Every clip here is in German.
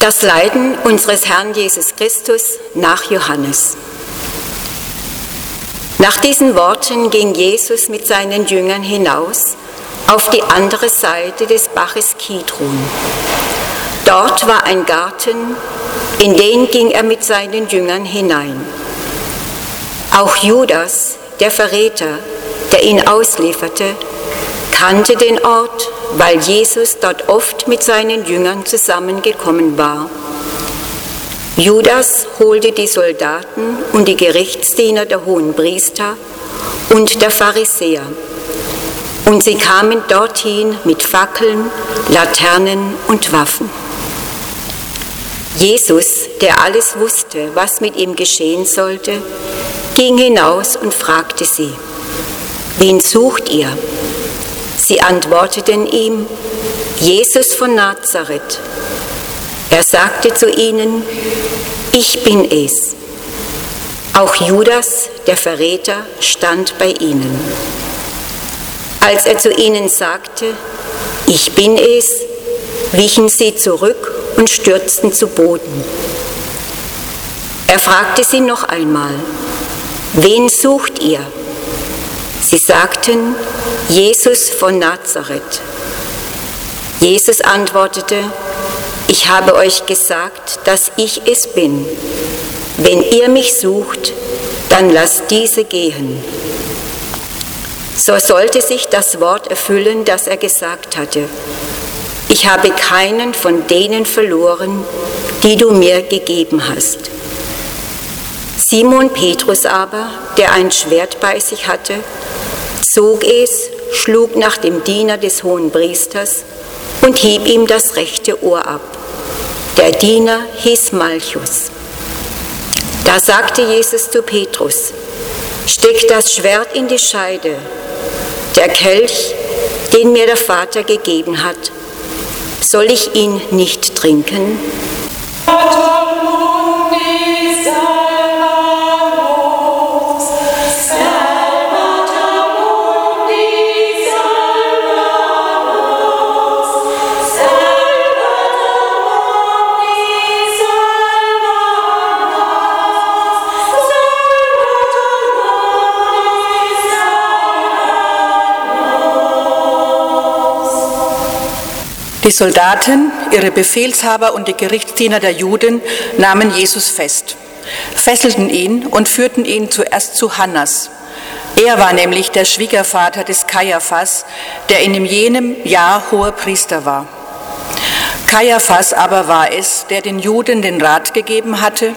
Das Leiden unseres Herrn Jesus Christus nach Johannes. Nach diesen Worten ging Jesus mit seinen Jüngern hinaus auf die andere Seite des Baches Kidron. Dort war ein Garten, in den ging er mit seinen Jüngern hinein. Auch Judas, der Verräter, der ihn auslieferte, kannte den Ort, weil Jesus dort oft mit seinen Jüngern zusammengekommen war. Judas holte die Soldaten und die Gerichtsdiener der hohen Priester und der Pharisäer. Und sie kamen dorthin mit Fackeln, Laternen und Waffen. Jesus, der alles wusste, was mit ihm geschehen sollte, ging hinaus und fragte sie, wen sucht ihr? Sie antworteten ihm, Jesus von Nazareth. Er sagte zu ihnen, ich bin es. Auch Judas, der Verräter, stand bei ihnen. Als er zu ihnen sagte, ich bin es, wichen sie zurück und stürzten zu Boden. Er fragte sie noch einmal, wen sucht ihr? Sie sagten, Jesus von Nazareth. Jesus antwortete, ich habe euch gesagt, dass ich es bin. Wenn ihr mich sucht, dann lasst diese gehen. So sollte sich das Wort erfüllen, das er gesagt hatte. Ich habe keinen von denen verloren, die du mir gegeben hast. Simon Petrus aber, der ein Schwert bei sich hatte, zog es, schlug nach dem Diener des hohen Priesters und hieb ihm das rechte Ohr ab. Der Diener hieß Malchus. Da sagte Jesus zu Petrus, steck das Schwert in die Scheide. Der Kelch, den mir der Vater gegeben hat, soll ich ihn nicht trinken? Die Soldaten, ihre Befehlshaber und die Gerichtsdiener der Juden nahmen Jesus fest, fesselten ihn und führten ihn zuerst zu Hannas. Er war nämlich der Schwiegervater des Kaiaphas, der in jenem Jahr hoher Priester war. Kaiaphas aber war es, der den Juden den Rat gegeben hatte,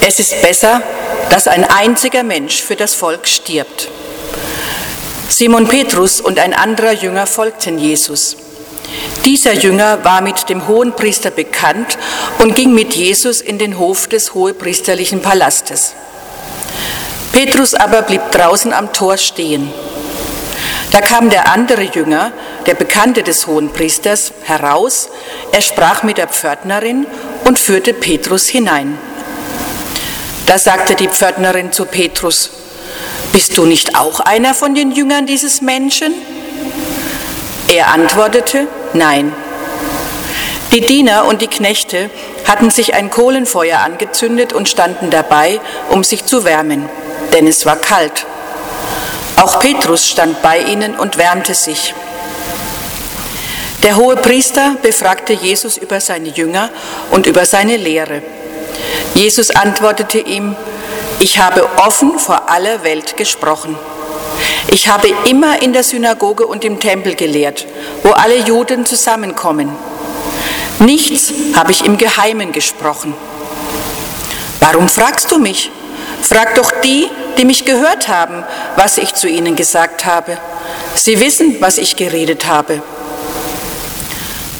es ist besser, dass ein einziger Mensch für das Volk stirbt. Simon Petrus und ein anderer Jünger folgten Jesus. Dieser Jünger war mit dem Hohenpriester bekannt und ging mit Jesus in den Hof des hohepriesterlichen Palastes. Petrus aber blieb draußen am Tor stehen. Da kam der andere Jünger, der Bekannte des Hohenpriesters, heraus, er sprach mit der Pförtnerin und führte Petrus hinein. Da sagte die Pförtnerin zu Petrus, bist du nicht auch einer von den Jüngern dieses Menschen? Er antwortete, nein. Die Diener und die Knechte hatten sich ein Kohlenfeuer angezündet und standen dabei, um sich zu wärmen, denn es war kalt. Auch Petrus stand bei ihnen und wärmte sich. Der hohe Priester befragte Jesus über seine Jünger und über seine Lehre. Jesus antwortete ihm, ich habe offen vor aller Welt gesprochen. Ich habe immer in der Synagoge und im Tempel gelehrt, wo alle Juden zusammenkommen. Nichts habe ich im Geheimen gesprochen. Warum fragst du mich? Frag doch die, die mich gehört haben, was ich zu ihnen gesagt habe. Sie wissen, was ich geredet habe.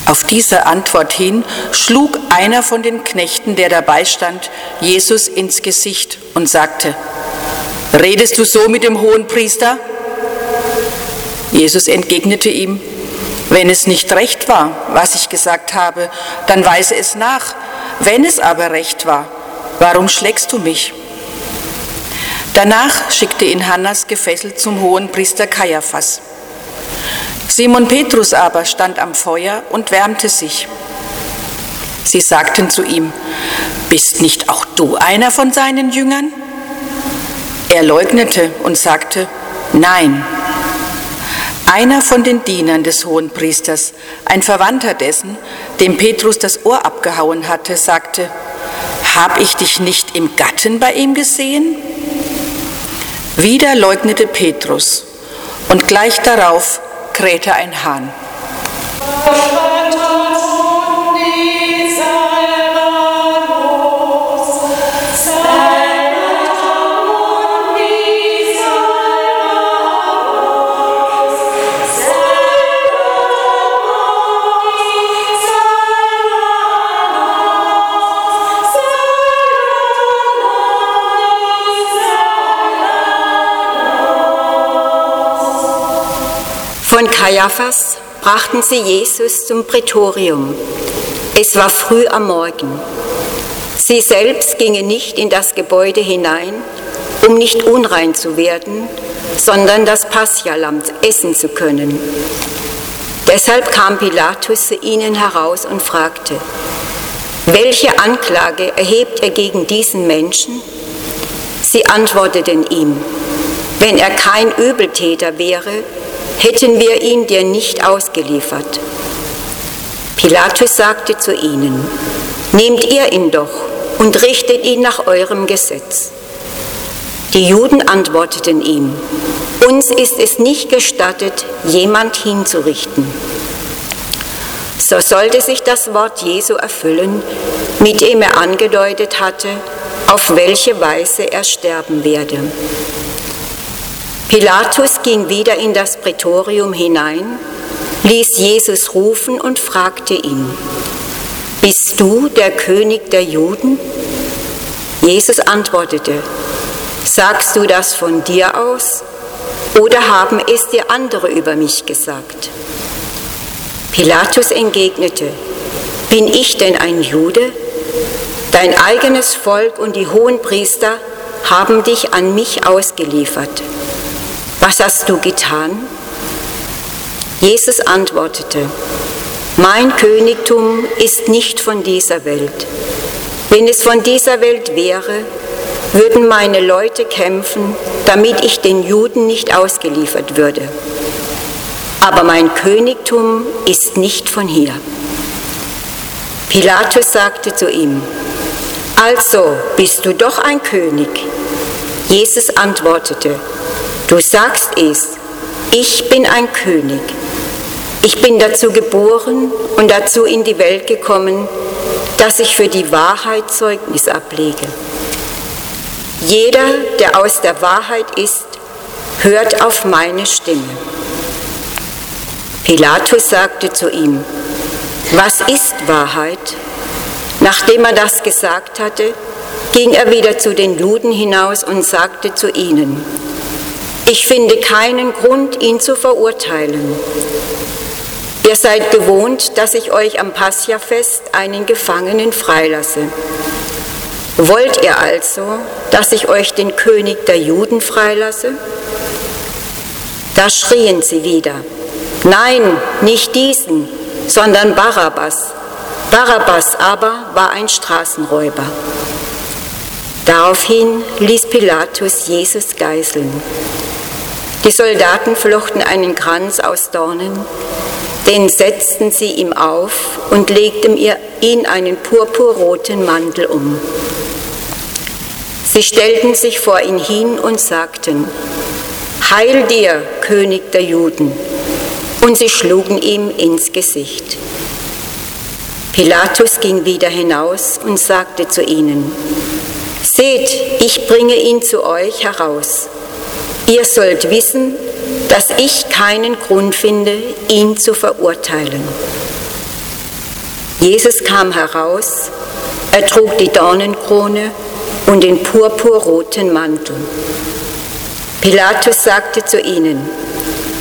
Auf diese Antwort hin schlug einer von den Knechten, der dabei stand, Jesus ins Gesicht und sagte, Redest du so mit dem hohen Priester? Jesus entgegnete ihm, wenn es nicht recht war, was ich gesagt habe, dann weise es nach. Wenn es aber recht war, warum schlägst du mich? Danach schickte ihn Hannas gefesselt zum hohen Priester Kaiaphas. Simon Petrus aber stand am Feuer und wärmte sich. Sie sagten zu ihm, bist nicht auch du einer von seinen Jüngern? Er leugnete und sagte, nein. Einer von den Dienern des Hohenpriesters, ein Verwandter dessen, dem Petrus das Ohr abgehauen hatte, sagte, hab ich dich nicht im Gatten bei ihm gesehen? Wieder leugnete Petrus und gleich darauf krähte ein Hahn. Kaiaphas brachten sie Jesus zum Prätorium. Es war früh am Morgen. Sie selbst gingen nicht in das Gebäude hinein, um nicht unrein zu werden, sondern das Paschalamm essen zu können. Deshalb kam Pilatus zu ihnen heraus und fragte, welche Anklage erhebt er gegen diesen Menschen? Sie antworteten ihm, wenn er kein Übeltäter wäre, hätten wir ihn dir nicht ausgeliefert. Pilatus sagte zu ihnen, nehmt ihr ihn doch und richtet ihn nach eurem Gesetz. Die Juden antworteten ihm, uns ist es nicht gestattet, jemand hinzurichten. So sollte sich das Wort Jesu erfüllen, mit dem er angedeutet hatte, auf welche Weise er sterben werde. Pilatus ging wieder in das Prätorium hinein, ließ Jesus rufen und fragte ihn, Bist du der König der Juden? Jesus antwortete, Sagst du das von dir aus oder haben es dir andere über mich gesagt? Pilatus entgegnete, Bin ich denn ein Jude? Dein eigenes Volk und die hohen Priester haben dich an mich ausgeliefert. Was hast du getan? Jesus antwortete, mein Königtum ist nicht von dieser Welt. Wenn es von dieser Welt wäre, würden meine Leute kämpfen, damit ich den Juden nicht ausgeliefert würde. Aber mein Königtum ist nicht von hier. Pilatus sagte zu ihm, also bist du doch ein König. Jesus antwortete, Du sagst es, ich bin ein König. Ich bin dazu geboren und dazu in die Welt gekommen, dass ich für die Wahrheit Zeugnis ablege. Jeder, der aus der Wahrheit ist, hört auf meine Stimme. Pilatus sagte zu ihm, was ist Wahrheit? Nachdem er das gesagt hatte, ging er wieder zu den Juden hinaus und sagte zu ihnen, ich finde keinen Grund, ihn zu verurteilen. Ihr seid gewohnt, dass ich euch am Passiafest einen Gefangenen freilasse. Wollt ihr also, dass ich euch den König der Juden freilasse? Da schrien sie wieder, nein, nicht diesen, sondern Barabbas. Barabbas aber war ein Straßenräuber. Daraufhin ließ Pilatus Jesus geißeln. Die Soldaten flochten einen Kranz aus Dornen, den setzten sie ihm auf und legten ihn einen purpurroten Mantel um. Sie stellten sich vor ihn hin und sagten, Heil dir, König der Juden! Und sie schlugen ihm ins Gesicht. Pilatus ging wieder hinaus und sagte zu ihnen, Seht, ich bringe ihn zu euch heraus. Ihr sollt wissen, dass ich keinen Grund finde, ihn zu verurteilen. Jesus kam heraus, er trug die Dornenkrone und den purpurroten Mantel. Pilatus sagte zu ihnen,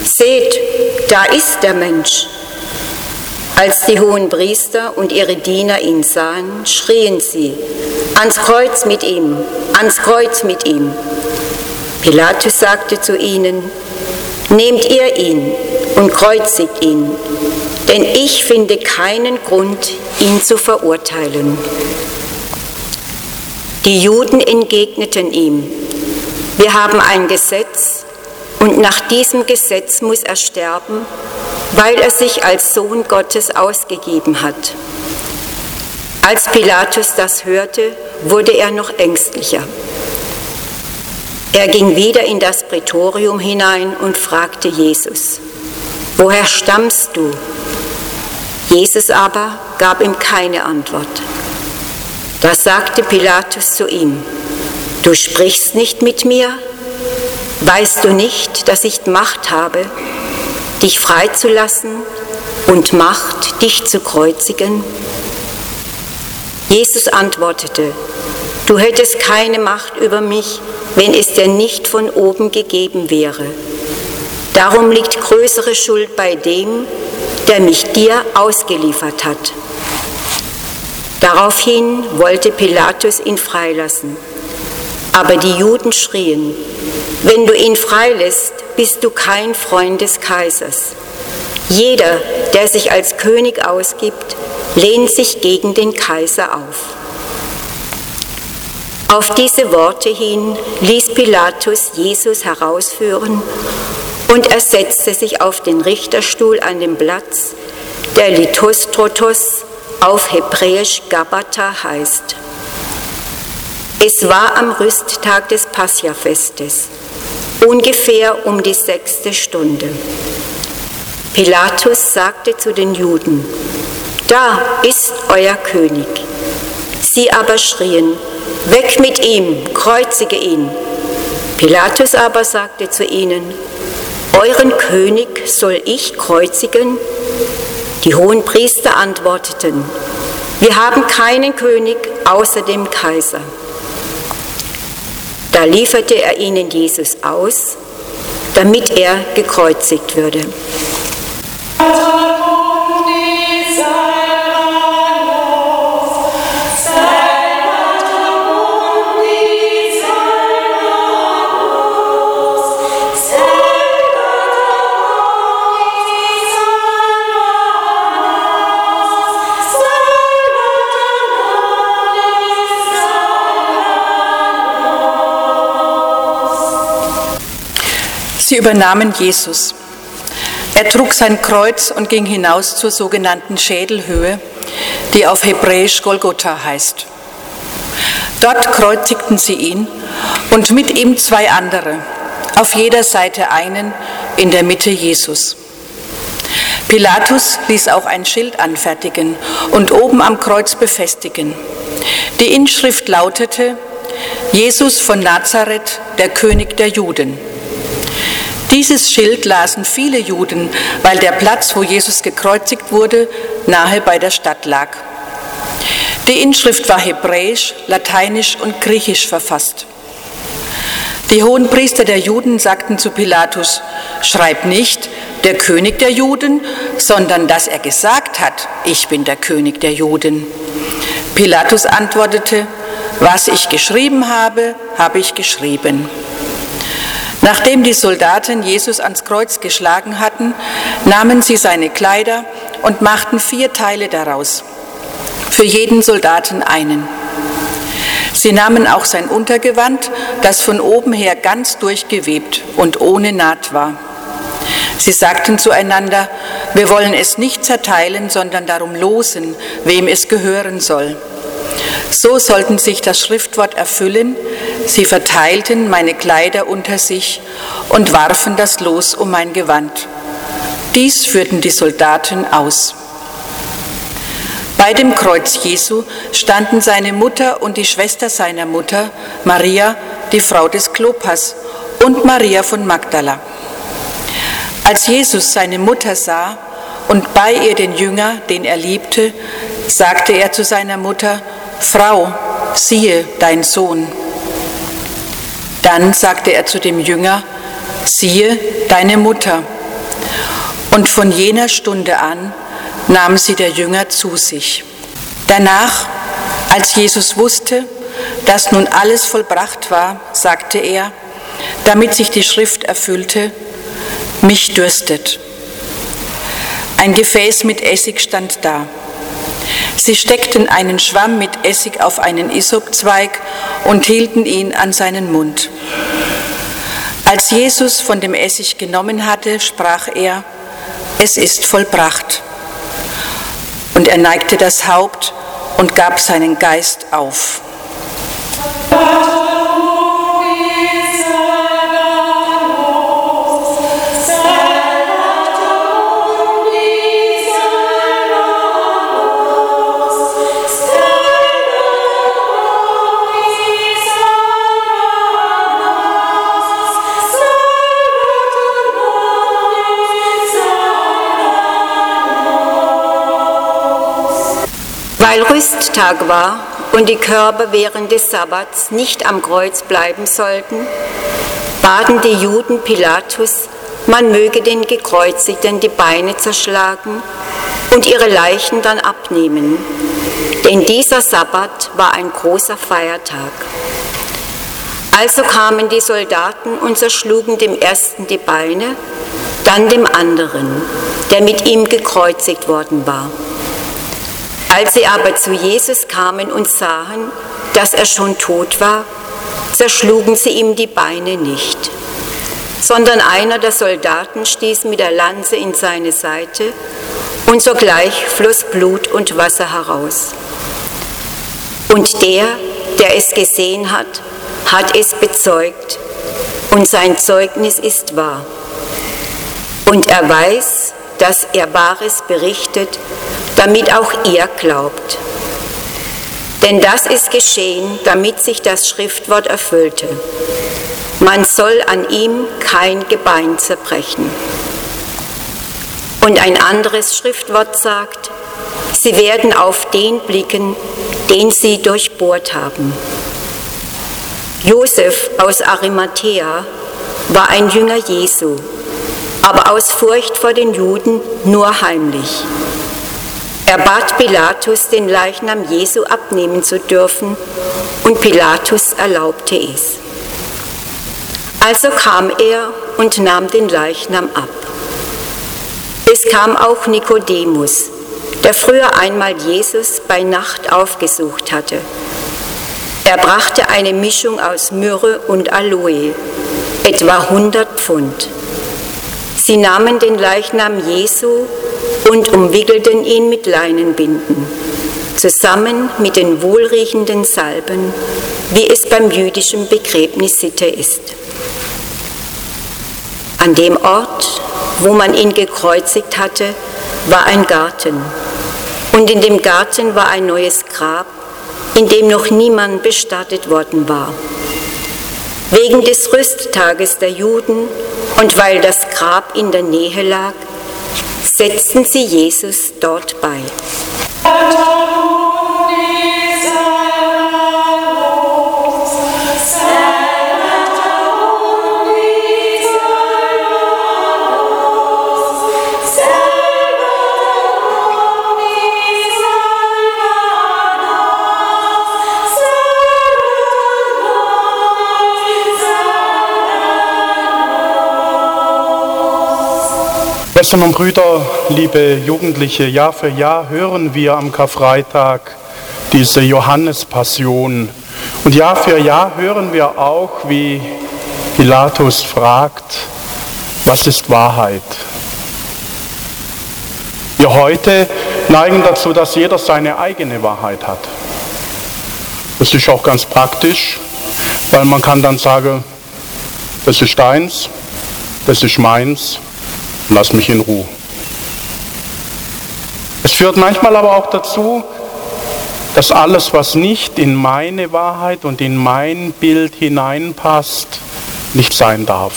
Seht, da ist der Mensch. Als die hohen Priester und ihre Diener ihn sahen, schrien sie, ans Kreuz mit ihm, ans Kreuz mit ihm. Pilatus sagte zu ihnen, Nehmt ihr ihn und kreuzigt ihn. denn ich finde keinen Grund, ihn zu verurteilen. Die Juden entgegneten ihm, wir haben ein Gesetz und nach diesem Gesetz muss er sterben, weil er sich als Sohn Gottes ausgegeben hat. Als Pilatus das hörte, wurde er noch ängstlicher. Er ging wieder in das Prätorium hinein und fragte Jesus, woher stammst du? Jesus aber gab ihm keine Antwort. Da sagte Pilatus zu ihm, du sprichst nicht mit mir? Weißt du nicht, dass ich Macht habe, dich freizulassen und Macht, dich zu kreuzigen? Jesus antwortete, du hättest keine Macht über mich, wenn es dir nicht von oben gegeben wäre. Darum liegt größere Schuld bei dem, der mich dir ausgeliefert hat. Daraufhin wollte Pilatus ihn freilassen. Aber die Juden schrien, wenn du ihn freilässt, bist du kein Freund des Kaisers. Jeder, der sich als König ausgibt, lehnt sich gegen den Kaiser auf. Auf diese Worte hin ließ Pilatus Jesus herausführen und er setzte sich auf den Richterstuhl an dem Platz, der Lithostrotos auf Hebräisch Gabata heißt. Es war am Rüsttag des Passiafestes, ungefähr um die sechste Stunde. Pilatus sagte zu den Juden, da ist euer König. Sie aber schrien, Weg mit ihm, kreuzige ihn. Pilatus aber sagte zu ihnen, Euren König soll ich kreuzigen? Die hohen Priester antworteten, wir haben keinen König außer dem Kaiser. Da lieferte er ihnen Jesus aus, damit er gekreuzigt würde. Übernahmen Jesus. Er trug sein Kreuz und ging hinaus zur sogenannten Schädelhöhe, die auf Hebräisch Golgotha heißt. Dort kreuzigten sie ihn und mit ihm zwei andere, auf jeder Seite einen, in der Mitte Jesus. Pilatus ließ auch ein Schild anfertigen und oben am Kreuz befestigen. Die Inschrift lautete, Jesus von Nazareth, der König der Juden. Dieses Schild lasen viele Juden, weil der Platz, wo Jesus gekreuzigt wurde, nahe bei der Stadt lag. Die Inschrift war hebräisch, lateinisch und griechisch verfasst. Die hohen Priester der Juden sagten zu Pilatus, schreib nicht der König der Juden, sondern dass er gesagt hat, ich bin der König der Juden. Pilatus antwortete, was ich geschrieben habe, habe ich geschrieben. Nachdem die Soldaten Jesus ans Kreuz geschlagen hatten, nahmen sie seine Kleider und machten vier Teile daraus, für jeden Soldaten einen. Sie nahmen auch sein Untergewand, das von oben her ganz durchgewebt und ohne Naht war. Sie sagten zueinander, wir wollen es nicht zerteilen, sondern darum losen, wem es gehören soll. So sollten sich das Schriftwort erfüllen, sie verteilten meine Kleider unter sich und warfen das Los um mein Gewand. Dies führten die Soldaten aus. Bei dem Kreuz Jesu standen seine Mutter und die Schwester seiner Mutter, Maria, die Frau des Klopas, und Maria von Magdala. Als Jesus seine Mutter sah und bei ihr den Jünger, den er liebte, sagte er zu seiner Mutter, Frau, siehe dein Sohn. Dann sagte er zu dem Jünger, siehe deine Mutter. Und von jener Stunde an nahm sie der Jünger zu sich. Danach, als Jesus wusste, dass nun alles vollbracht war, sagte er, damit sich die Schrift erfüllte, mich dürstet. Ein Gefäß mit Essig stand da. Sie steckten einen Schwamm mit Essig auf einen Isopzweig und hielten ihn an seinen Mund. Als Jesus von dem Essig genommen hatte, sprach er, es ist vollbracht. Und er neigte das Haupt und gab seinen Geist auf. Weil Rüsttag war und die Körper während des Sabbats nicht am Kreuz bleiben sollten, baten die Juden Pilatus, man möge den Gekreuzigten die Beine zerschlagen und ihre Leichen dann abnehmen, denn dieser Sabbat war ein großer Feiertag. Also kamen die Soldaten und zerschlugen dem ersten die Beine, dann dem anderen, der mit ihm gekreuzigt worden war. Als sie aber zu Jesus kamen und sahen, dass er schon tot war, zerschlugen sie ihm die Beine nicht, sondern einer der Soldaten stieß mit der Lanze in seine Seite und sogleich floss Blut und Wasser heraus. Und der, der es gesehen hat, hat es bezeugt und sein Zeugnis ist wahr. Und er weiß, dass er Wahres berichtet damit auch ihr glaubt. Denn das ist geschehen, damit sich das Schriftwort erfüllte. Man soll an ihm kein Gebein zerbrechen. Und ein anderes Schriftwort sagt, sie werden auf den blicken, den sie durchbohrt haben. Josef aus Arimathea war ein Jünger Jesu, aber aus Furcht vor den Juden nur heimlich. Er bat Pilatus, den Leichnam Jesu abnehmen zu dürfen, und Pilatus erlaubte es. Also kam er und nahm den Leichnam ab. Es kam auch Nikodemus, der früher einmal Jesus bei Nacht aufgesucht hatte. Er brachte eine Mischung aus Myrrhe und Aloe, etwa 100 Pfund. Sie nahmen den Leichnam Jesu und umwickelten ihn mit Leinenbinden, zusammen mit den wohlriechenden Salben, wie es beim jüdischen Begräbnis Sitte ist. An dem Ort, wo man ihn gekreuzigt hatte, war ein Garten. Und in dem Garten war ein neues Grab, in dem noch niemand bestattet worden war. Wegen des Rüsttages der Juden und weil das Grab in der Nähe lag, setzten sie Jesus dort bei. Schwestern und Brüder, liebe Jugendliche, Jahr für Jahr hören wir am Karfreitag diese Johannespassion. Und Jahr für Jahr hören wir auch, wie Pilatus fragt, was ist Wahrheit? Wir heute neigen dazu, dass jeder seine eigene Wahrheit hat. Das ist auch ganz praktisch, weil man kann dann sagen, das ist deins, das ist meins lass mich in Ruhe. Es führt manchmal aber auch dazu, dass alles, was nicht in meine Wahrheit und in mein Bild hineinpasst, nicht sein darf.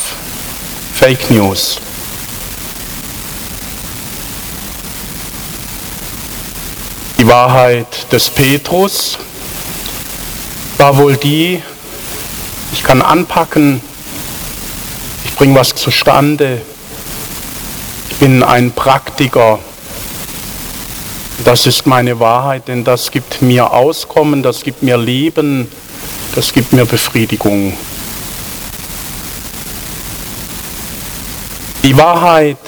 Fake News. Die Wahrheit des Petrus war wohl die, ich kann anpacken, ich bringe was zustande, bin ein Praktiker. Das ist meine Wahrheit, denn das gibt mir Auskommen, das gibt mir Leben, das gibt mir Befriedigung. Die Wahrheit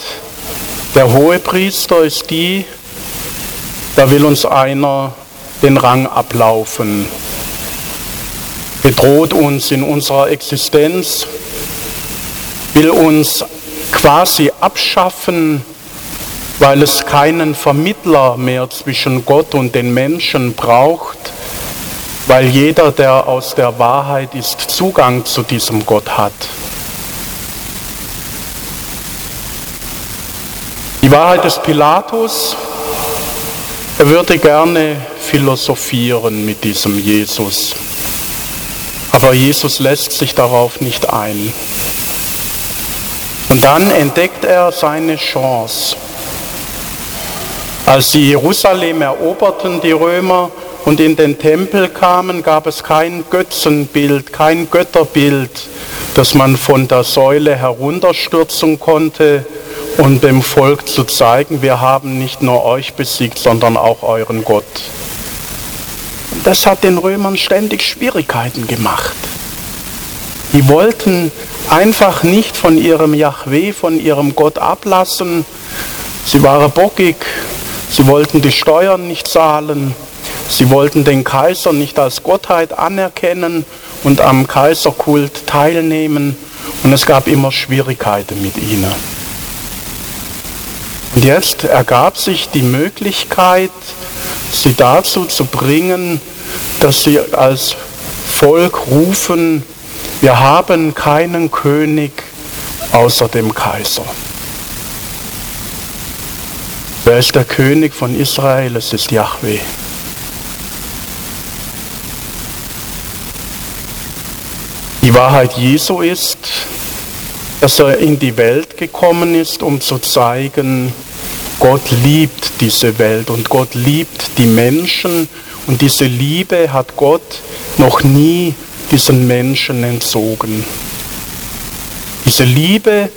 Der Hohepriester ist die, da will uns einer den Rang ablaufen, bedroht uns in unserer Existenz, will uns quasi abschaffen, weil es keinen Vermittler mehr zwischen Gott und den Menschen braucht, weil jeder, der aus der Wahrheit ist, Zugang zu diesem Gott hat. Die Wahrheit des Pilatus, er würde gerne philosophieren mit diesem Jesus. Aber Jesus lässt sich darauf nicht ein. Und dann entdeckt er seine Chance. Als sie Jerusalem eroberten, die Römer, und in den Tempel kamen, gab es kein Götzenbild, kein Götterbild, das man von der Säule herunterstürzen konnte, um dem Volk zu zeigen, wir haben nicht nur euch besiegt, sondern auch euren Gott. Das hat den Römern ständig Schwierigkeiten gemacht. Die wollten einfach nicht von ihrem Yahweh, von ihrem Gott ablassen. Sie waren bockig, sie wollten die Steuern nicht zahlen, sie wollten den Kaiser nicht als Gottheit anerkennen und am Kaiserkult teilnehmen und es gab immer Schwierigkeiten mit ihnen. Und jetzt ergab sich die Möglichkeit, sie dazu zu bringen, dass sie als Volk rufen, wir haben keinen König außer dem Kaiser. Wer ist der König von Israel? Es ist Yahweh. Die Wahrheit Jesu ist, dass er in die Welt gekommen ist, um zu zeigen, Gott liebt diese Welt und Gott liebt die Menschen und diese Liebe hat Gott noch nie diesen Menschen entzogen. Diese Liebe,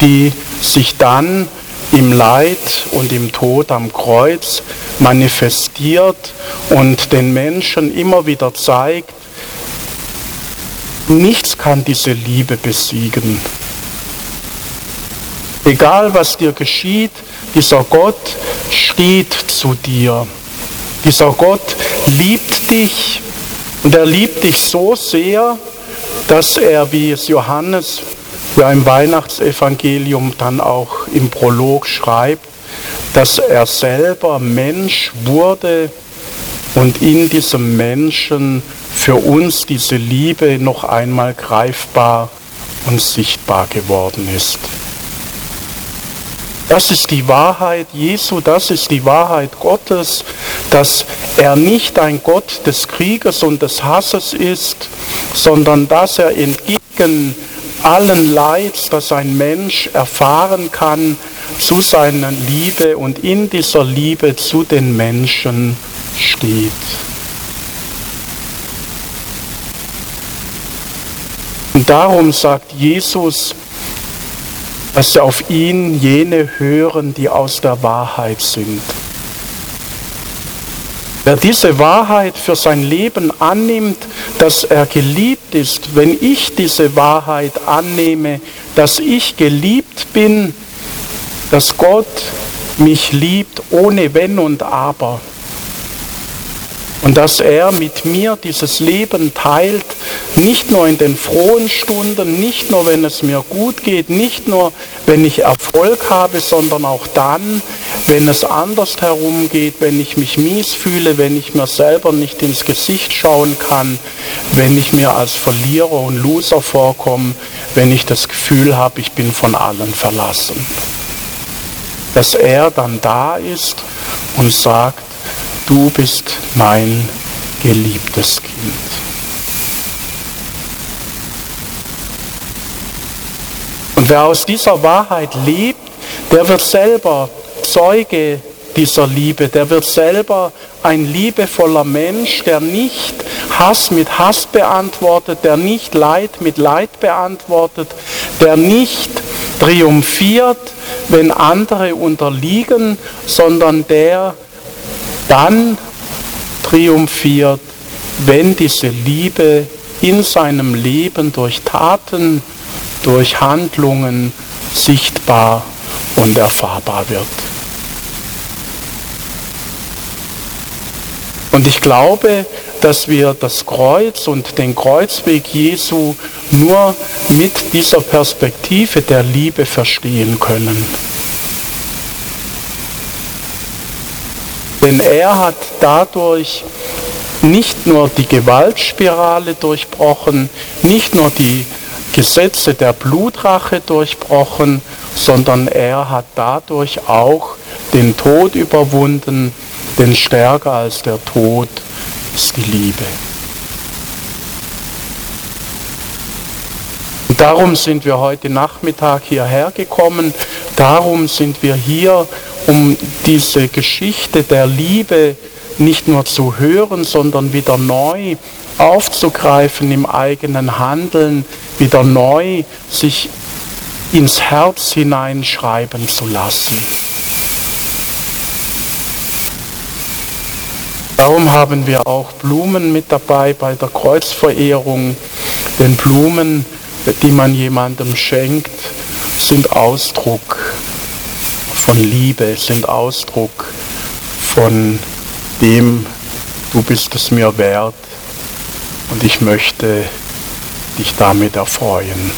die sich dann im Leid und im Tod am Kreuz manifestiert und den Menschen immer wieder zeigt, nichts kann diese Liebe besiegen. Egal was dir geschieht, dieser Gott steht zu dir. Dieser Gott liebt dich und er liebt dich so sehr, dass er, wie es Johannes ja im Weihnachtsevangelium dann auch im Prolog schreibt, dass er selber Mensch wurde und in diesem Menschen für uns diese Liebe noch einmal greifbar und sichtbar geworden ist. Das ist die Wahrheit Jesu, das ist die Wahrheit Gottes, dass er nicht ein Gott des Krieges und des Hasses ist, sondern dass er entgegen allen Leids, das ein Mensch erfahren kann, zu seiner Liebe und in dieser Liebe zu den Menschen steht. Und darum sagt Jesus, dass auf ihn jene hören, die aus der Wahrheit sind. Wer diese Wahrheit für sein Leben annimmt, dass er geliebt ist, wenn ich diese Wahrheit annehme, dass ich geliebt bin, dass Gott mich liebt ohne Wenn und Aber, und dass er mit mir dieses Leben teilt, nicht nur in den frohen Stunden, nicht nur wenn es mir gut geht, nicht nur wenn ich Erfolg habe, sondern auch dann, wenn es anders herumgeht, wenn ich mich mies fühle, wenn ich mir selber nicht ins Gesicht schauen kann, wenn ich mir als Verlierer und Loser vorkomme, wenn ich das Gefühl habe, ich bin von allen verlassen. Dass er dann da ist und sagt, du bist mein geliebtes Kind. Und wer aus dieser Wahrheit lebt, der wird selber Zeuge dieser Liebe, der wird selber ein liebevoller Mensch, der nicht Hass mit Hass beantwortet, der nicht Leid mit Leid beantwortet, der nicht triumphiert, wenn andere unterliegen, sondern der dann triumphiert, wenn diese Liebe in seinem Leben durch Taten, durch Handlungen sichtbar und erfahrbar wird. Und ich glaube, dass wir das Kreuz und den Kreuzweg Jesu nur mit dieser Perspektive der Liebe verstehen können. Denn er hat dadurch nicht nur die Gewaltspirale durchbrochen, nicht nur die Gesetze der Blutrache durchbrochen, sondern er hat dadurch auch den Tod überwunden, denn stärker als der Tod ist die Liebe. Und darum sind wir heute Nachmittag hierher gekommen, darum sind wir hier, um diese Geschichte der Liebe nicht nur zu hören, sondern wieder neu aufzugreifen im eigenen Handeln, wieder neu sich ins Herz hineinschreiben zu lassen. Darum haben wir auch Blumen mit dabei bei der Kreuzverehrung, denn Blumen, die man jemandem schenkt, sind Ausdruck von Liebe, sind Ausdruck von dem, du bist es mir wert und ich möchte dich damit erfreuen.